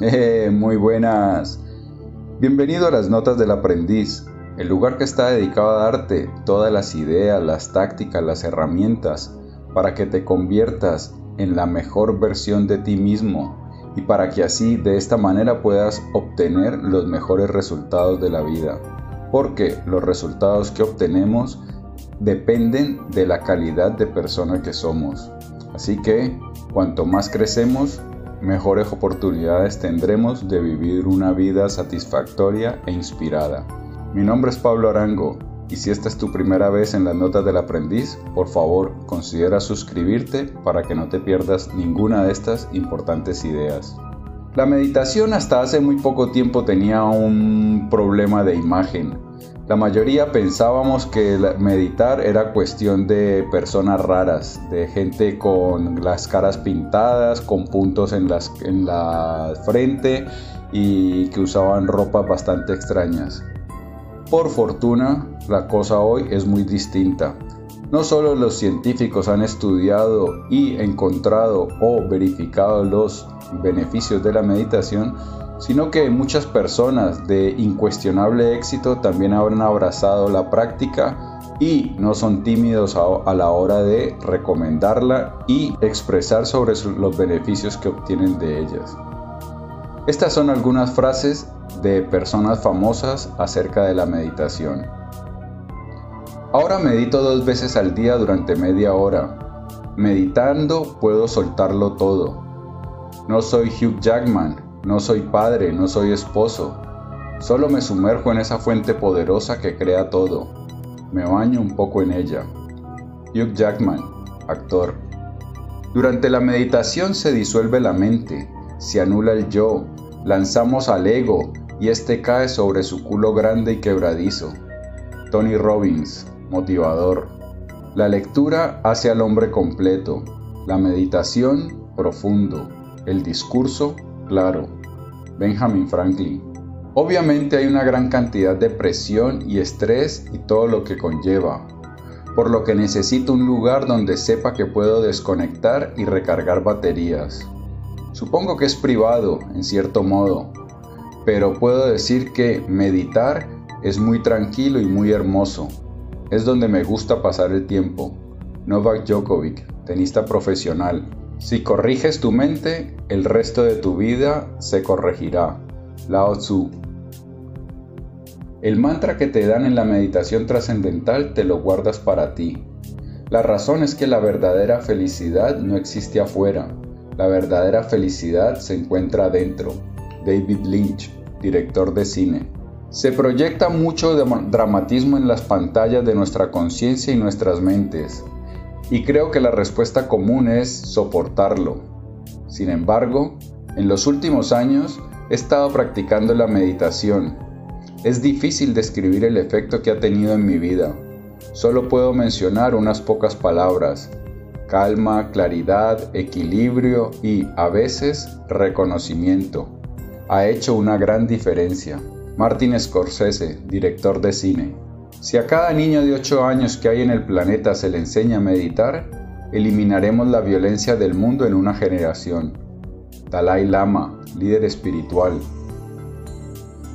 Eh, muy buenas. Bienvenido a las Notas del Aprendiz, el lugar que está dedicado a darte todas las ideas, las tácticas, las herramientas para que te conviertas en la mejor versión de ti mismo y para que así de esta manera puedas obtener los mejores resultados de la vida. Porque los resultados que obtenemos dependen de la calidad de persona que somos. Así que cuanto más crecemos, mejores oportunidades tendremos de vivir una vida satisfactoria e inspirada. Mi nombre es Pablo Arango y si esta es tu primera vez en las notas del aprendiz, por favor considera suscribirte para que no te pierdas ninguna de estas importantes ideas. La meditación hasta hace muy poco tiempo tenía un problema de imagen la mayoría pensábamos que meditar era cuestión de personas raras, de gente con las caras pintadas, con puntos en, la frente y que usaban ropas bastante extrañas. Por fortuna, la cosa hoy es muy distinta. No solo los científicos han estudiado y encontrado o verificado los beneficios de la meditación, sino que muchas personas de incuestionable éxito también habrán abrazado la práctica y no son tímidos a, la hora de recomendarla y expresar sobre los beneficios que obtienen de ellas. Estas son algunas frases de personas famosas acerca de la meditación. Ahora medito dos veces al día durante media hora. Meditando puedo soltarlo todo. No soy Hugh Jackman, no soy padre, no soy esposo. Solo me sumerjo en esa fuente poderosa que crea todo. Me baño un poco en ella. Hugh Jackman, actor. Durante la meditación se disuelve la mente, se anula el yo, lanzamos al ego y este cae sobre su culo grande y quebradizo. Tony Robbins, motivador. La lectura hace al hombre completo, la meditación profundo, el discurso claro. Benjamin Franklin. Obviamente hay una gran cantidad de presión y estrés y todo lo que conlleva, por lo que necesito un lugar donde sepa que puedo desconectar y recargar baterías. Supongo que es privado, en cierto modo, pero puedo decir que meditar es muy tranquilo y muy hermoso. Es donde me gusta pasar el tiempo. Novak Djokovic, tenista profesional. Si corriges tu mente, el resto de tu vida se corregirá. Lao Tzu. El mantra que te dan en la meditación trascendental te lo guardas para ti. La razón es que la verdadera felicidad no existe afuera. La verdadera felicidad se encuentra adentro. David Lynch, director de cine. Se proyecta mucho dramatismo en las pantallas de nuestra conciencia y nuestras mentes y creo que la respuesta común es soportarlo. Sin embargo, en los últimos años he estado practicando la meditación. Es difícil describir el efecto que ha tenido en mi vida. Solo puedo mencionar unas pocas palabras. Calma, claridad, equilibrio y, a veces, reconocimiento. Ha hecho una gran diferencia. Martin Scorsese, director de cine. Si a cada niño de 8 años que hay en el planeta se le enseña a meditar, eliminaremos la violencia del mundo en una generación. Dalai Lama, líder espiritual.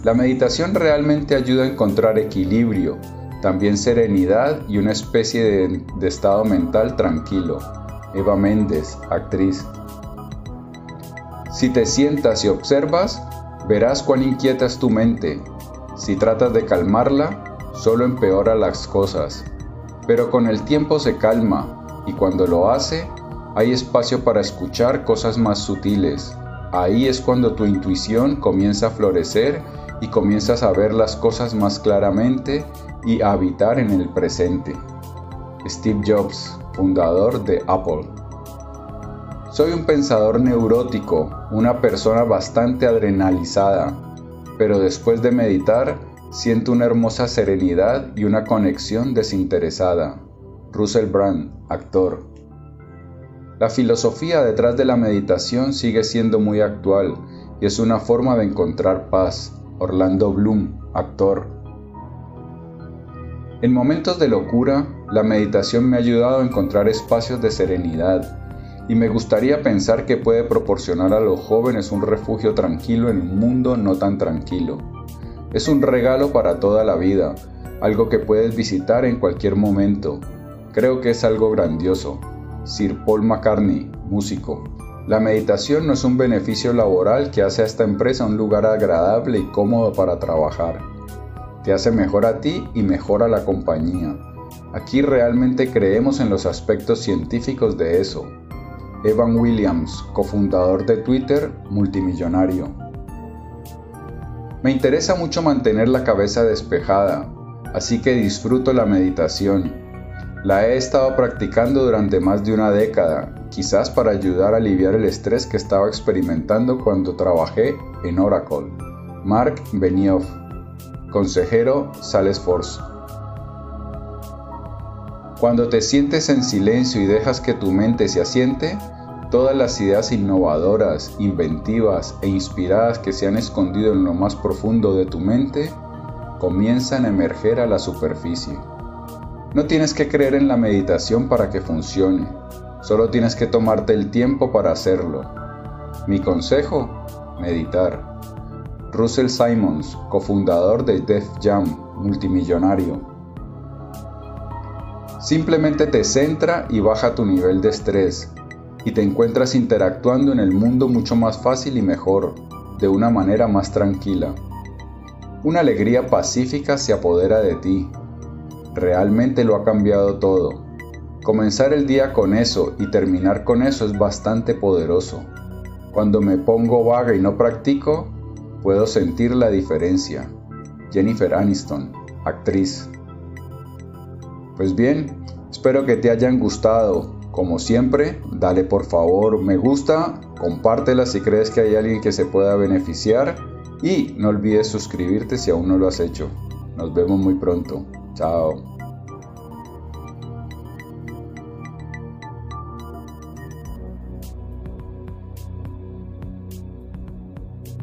La meditación realmente ayuda a encontrar equilibrio, también serenidad y una especie de, de estado mental tranquilo. Eva Méndez, actriz. Si te sientas y observas, verás cuán inquieta es tu mente. Si tratas de calmarla, solo empeora las cosas, pero con el tiempo se calma y cuando lo hace, hay espacio para escuchar cosas más sutiles. Ahí es cuando tu intuición comienza a florecer y comienzas a ver las cosas más claramente y a habitar en el presente. Steve Jobs, fundador de Apple. Soy un pensador neurótico, una persona bastante adrenalizada, pero después de meditar Siento una hermosa serenidad y una conexión desinteresada. Russell Brand, actor. La filosofía detrás de la meditación sigue siendo muy actual y es una forma de encontrar paz. Orlando Bloom, actor. En momentos de locura, la meditación me ha ayudado a encontrar espacios de serenidad. y me gustaría pensar que puede proporcionar a los jóvenes un refugio tranquilo en un mundo no tan tranquilo. Es un regalo para toda la vida, algo que puedes visitar en cualquier momento. Creo que es algo grandioso. Sir Paul McCartney, músico. La meditación no es un beneficio laboral que hace a esta empresa un lugar agradable y cómodo para trabajar. Te hace mejor a ti y mejor a la compañía. Aquí realmente creemos en los aspectos científicos de eso. Evan Williams, cofundador de Twitter, multimillonario. Me interesa mucho mantener la cabeza despejada, así que disfruto la meditación. La he estado practicando durante más de una década, quizás para ayudar a aliviar el estrés que estaba experimentando cuando trabajé en Oracle. Mark Benioff, consejero Salesforce. Cuando te sientes en silencio y dejas que tu mente se asiente, Todas las ideas innovadoras, inventivas e inspiradas que se han escondido en lo más profundo de tu mente comienzan a emerger a la superficie. No tienes que creer en la meditación para que funcione, solo tienes que tomarte el tiempo para hacerlo. Mi consejo, meditar. Russell Simons, cofundador de Def Jam, multimillonario. Simplemente te centra y baja tu nivel de estrés, y te encuentras interactuando en el mundo mucho más fácil y mejor, de una manera más tranquila. Una alegría pacífica se apodera de ti. Realmente lo ha cambiado todo. Comenzar el día con eso y terminar con eso es bastante poderoso. Cuando me pongo vaga y no practico, puedo sentir la diferencia. Jennifer Aniston, actriz. Pues bien, espero que te hayan gustado como siempre, dale por favor me gusta, compártela si crees que hay alguien que se pueda beneficiar y no olvides suscribirte si aún no lo has hecho. Nos vemos muy pronto. Chao.